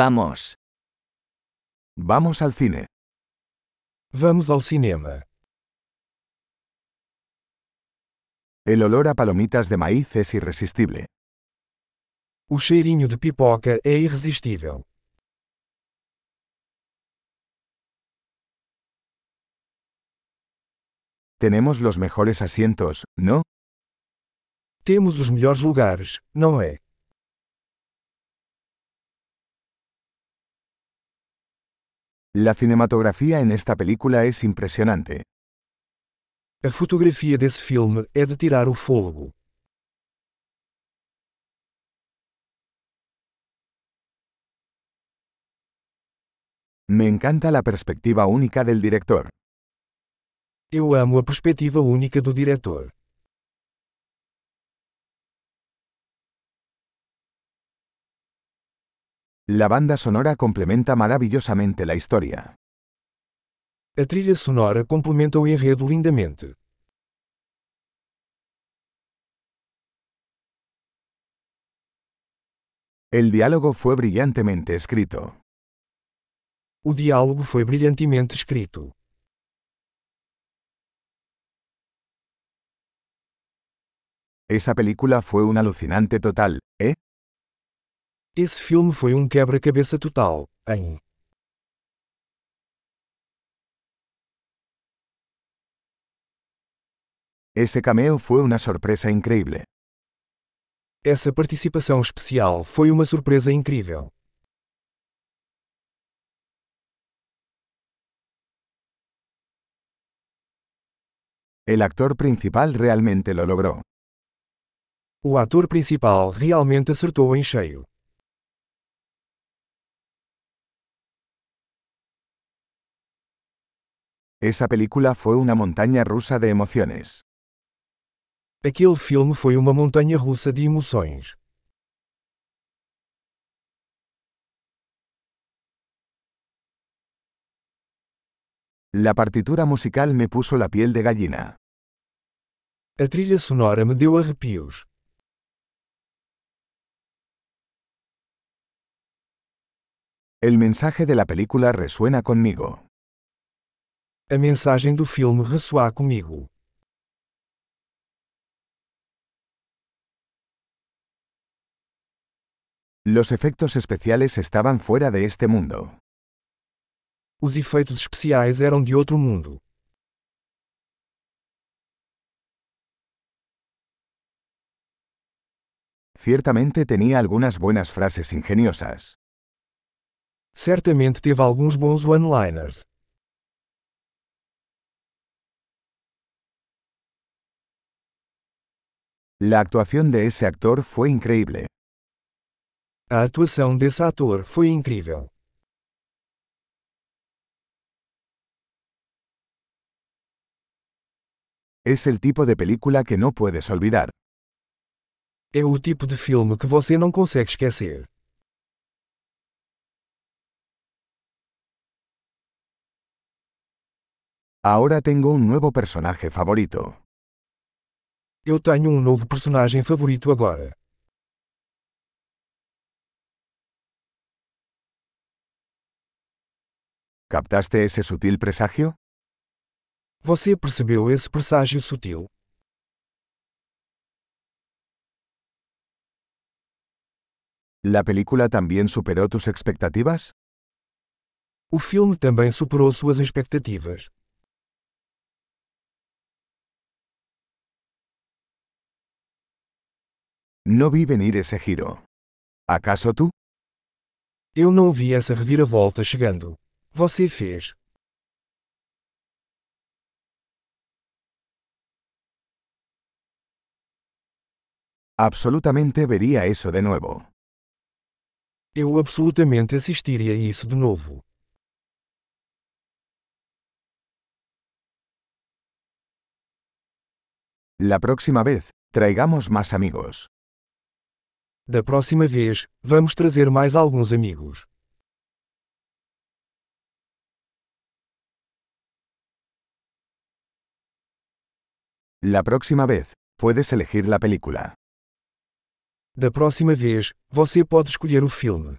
Vamos. Vamos al cine. Vamos ao cinema. El olor a palomitas de maíz es irresistible. O cheirinho de pipoca é irresistível. Tenemos los mejores asientos, ¿no? Temos os melhores lugares, não é? La cinematografía en esta película es impresionante. A fotografia desse filme é de tirar o fôlego. Me encanta la perspectiva única del director. Eu amo a perspectiva única do diretor. La banda sonora complementa maravillosamente la historia. A trilha sonora complementa o enredo lindamente. El diálogo fue brillantemente escrito. O diálogo foi brilhantemente escrito. Esa película fue un alucinante total. Esse filme foi um quebra-cabeça total, hein? Ese cameo fue una sorpresa increíble. Essa participação especial foi uma surpresa incrível. El actor principal realmente lo logró. O ator principal realmente acertou em cheio. Esa película fue una montaña rusa de emociones. Aquele filme foi uma montanha russa de emoções. La partitura musical me puso la piel de gallina. A trilha sonora me deu arrepios. El mensaje de la película resuena conmigo. A mensagem do filme ressoa comigo. Los efectos especiales estaban fuera de este mundo. Os efeitos especiais eram de outro mundo. Ciertamente tenía algunas buenas frases ingeniosas. Certamente teve alguns bons one-liners. La actuación de ese actor fue increíble. A atuação desse ator foi incrível. Es el tipo de película que no puedes olvidar. É o tipo de filme que você não consegue esquecer. Ahora tengo un nuevo personaje favorito. Eu tenho um novo personagem favorito agora. ¿Captaste ese sutil presagio? Você percebeu esse presságio sutil? ¿La película también superó tus expectativas? O filme também superou suas expectativas. No vi venir ese giro. ¿Acaso tú? Eu não vi essa reviravolta chegando. Você fez. Absolutamente vería eso de nuevo. Eu absolutamente assistiria isso de novo. La próxima vez, traigamos más amigos. Da próxima vez, vamos trazer mais alguns amigos. La próxima vez, puedes elegir la película. Da próxima vez, você pode escolher o filme.